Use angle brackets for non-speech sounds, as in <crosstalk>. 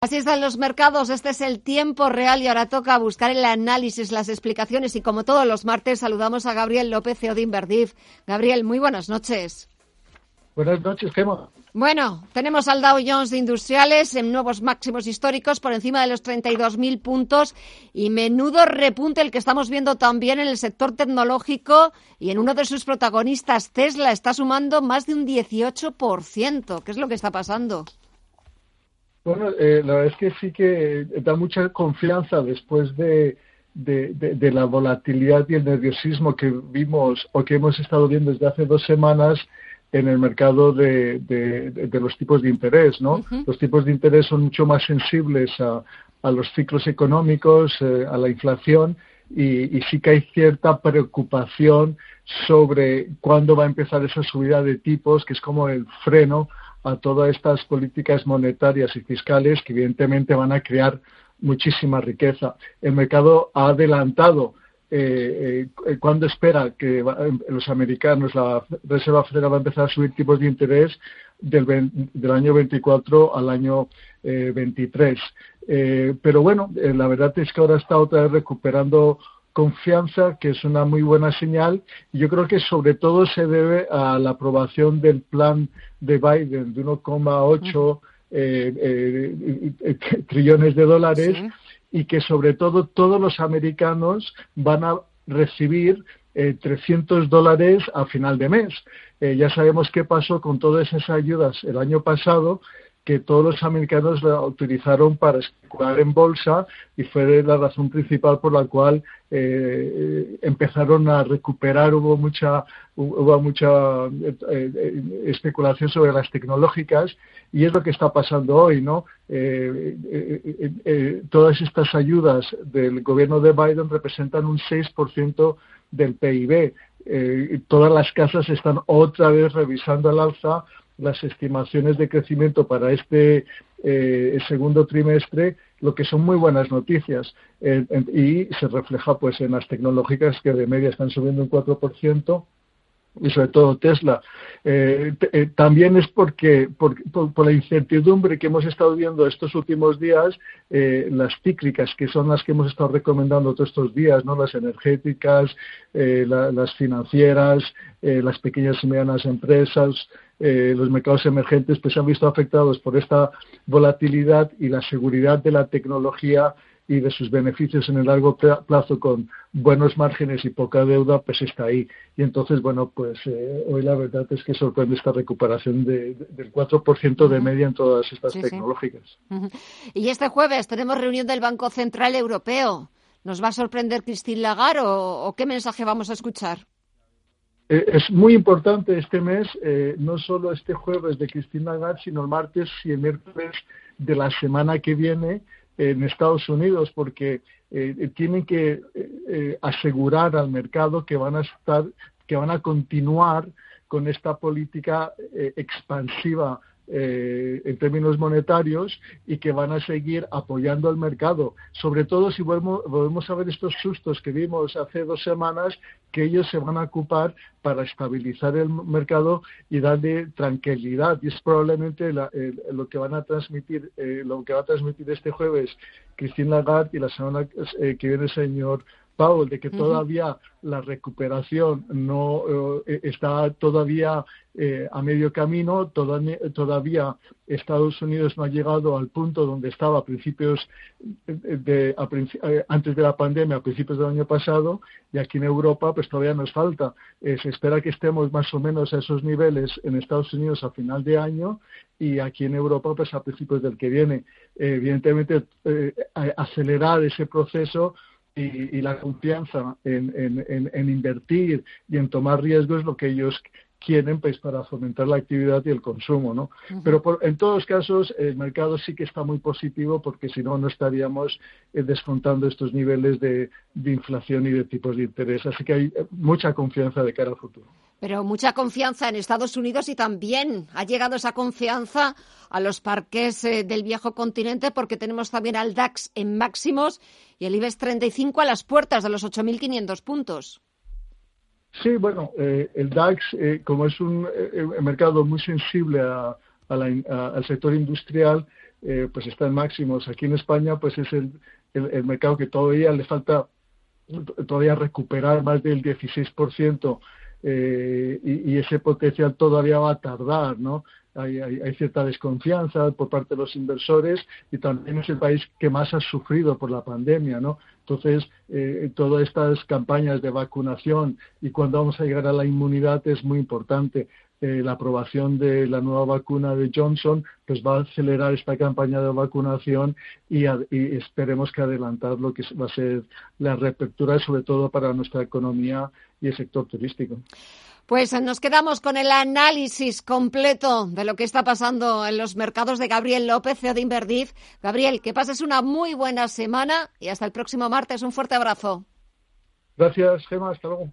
Así están los mercados, este es el tiempo real y ahora toca buscar el análisis, las explicaciones y como todos los martes saludamos a Gabriel López, CEO de Inverdif. Gabriel, muy buenas noches. Buenas noches, Gemma. Bueno, tenemos al Dow Jones de Industriales en nuevos máximos históricos por encima de los 32.000 puntos y menudo repunte el que estamos viendo también en el sector tecnológico y en uno de sus protagonistas, Tesla, está sumando más de un 18%. ¿Qué es lo que está pasando? Bueno, eh, la verdad es que sí que da mucha confianza después de, de, la volatilidad y el nerviosismo que vimos o que hemos estado viendo desde hace dos semanas en el mercado de, los tipos de interés, ¿no? Los tipos de interés son mucho más sensibles a, a los ciclos económicos, eh, a la inflación y, y, sí que hay cierta preocupación sobre cuándo va a empezar esa subida de tipos, que es como el freno a todas estas políticas monetarias y fiscales que evidentemente van a crear muchísima riqueza. El mercado ha adelantado eh, eh, cuando espera que los americanos, la Reserva Federal va a empezar a subir tipos de interés del, del año 24 al año 23. Eh, pero bueno, la verdad es que ahora está otra vez recuperando confianza, que es una muy buena señal. Y yo creo que sobre todo se debe a la aprobación del plan de Biden de 1,8 eh, eh, eh, <laughs> trillones de dólares y que sobre todo todos los americanos van a recibir 300 dólares a final de mes. ya sabemos qué pasó con todas esas ayudas el año pasado que todos los americanos la utilizaron para especular en bolsa y fue la razón principal por la cual eh, empezaron a recuperar, hubo mucha, hubo mucha eh, eh, especulación sobre las tecnológicas y es lo que está pasando hoy, ¿no? todas estas ayudas del gobierno de Biden representan un 6% del PIB. todas las casas están otra vez revisando al alza las estimaciones de crecimiento para este eh, segundo trimestre, lo que son muy buenas noticias. Eh, y se refleja pues en las tecnológicas que de media están subiendo un 4% y sobre todo Tesla. Eh, también es porque por, la incertidumbre que hemos estado viendo estos últimos días, eh, las cíclicas, que son las que hemos estado recomendando todos estos días, no las energéticas, las financieras, las pequeñas y medianas empresas, los mercados emergentes, pues se han visto afectados por esta volatilidad y la seguridad de la tecnología y de sus beneficios en el largo plazo con buenos márgenes y poca deuda, pues está ahí. Y entonces, bueno, pues eh, hoy la verdad es que sorprende esta recuperación de, del 4% de media en todas estas tecnológicas. Y este jueves tenemos reunión del Banco Central Europeo. ¿Nos va a sorprender Christine Lagarde o, qué mensaje vamos a escuchar? Eh, es muy importante este mes, eh, no solo este jueves de Christine Lagarde, sino el martes y el miércoles de la semana que viene, en Estados Unidos porque eh, tienen que eh, eh, asegurar al mercado que van a estar que van a continuar con esta política expansiva eh, en términos monetarios y que van a seguir apoyando al mercado. Sobre todo si volvemos, a ver estos sustos que vimos hace dos semanas, que ellos se van a ocupar para estabilizar el mercado y darle tranquilidad. Y es probablemente lo que van a transmitir, eh, lo que va a transmitir este jueves Christine Lagarde y la semana eh, que viene el señor Powell, de que todavía la recuperación no eh, está todavía eh, a medio camino, todavía Estados Unidos no ha llegado al punto donde estaba a principios de, eh, antes de la pandemia, a principios del año pasado, y aquí en Europa pues todavía nos falta. se espera que estemos más o menos a esos niveles en Estados Unidos a final de año y aquí en Europa pues a principios del que viene. evidentemente, acelerar ese proceso y, la confianza en, invertir y en tomar riesgos es lo que ellos quieren pues para fomentar la actividad y el consumo, ¿no? Pero en todos casos el mercado sí que está muy positivo porque si no no estaríamos eh, descontando estos niveles de, de inflación y de tipos de interés. Así que hay eh, mucha confianza de cara al futuro. Pero mucha confianza en Estados Unidos y también ha llegado esa confianza a los parques eh, del viejo continente porque tenemos también al DAX en máximos y el IBEX 35 a las puertas de los 8.500 puntos. Sí, bueno, eh, el DAX, eh, como es un mercado muy sensible al sector industrial, pues está en máximos. Aquí en España, pues es el, el mercado que todavía le falta todavía recuperar más del 16% eh, y, ese potencial todavía va a tardar, ¿no? Hay, cierta desconfianza por parte de los inversores y también es el país que más ha sufrido por la pandemia, ¿no? Entonces, eh, todas estas campañas de vacunación y cuando vamos a llegar a la inmunidad es muy importante. Eh, la aprobación de la nueva vacuna de Johnson pues va a acelerar esta campaña de vacunación y, y, esperemos que adelantar lo que va a ser la reapertura sobre todo para nuestra economía y el sector turístico. Pues nos quedamos con el análisis completo de lo que está pasando en los mercados de Gabriel López, CEO de Inverdif. Gabriel, que pases una muy buena semana y hasta el próximo martes. Un fuerte abrazo. Gracias, Gemma. Hasta luego.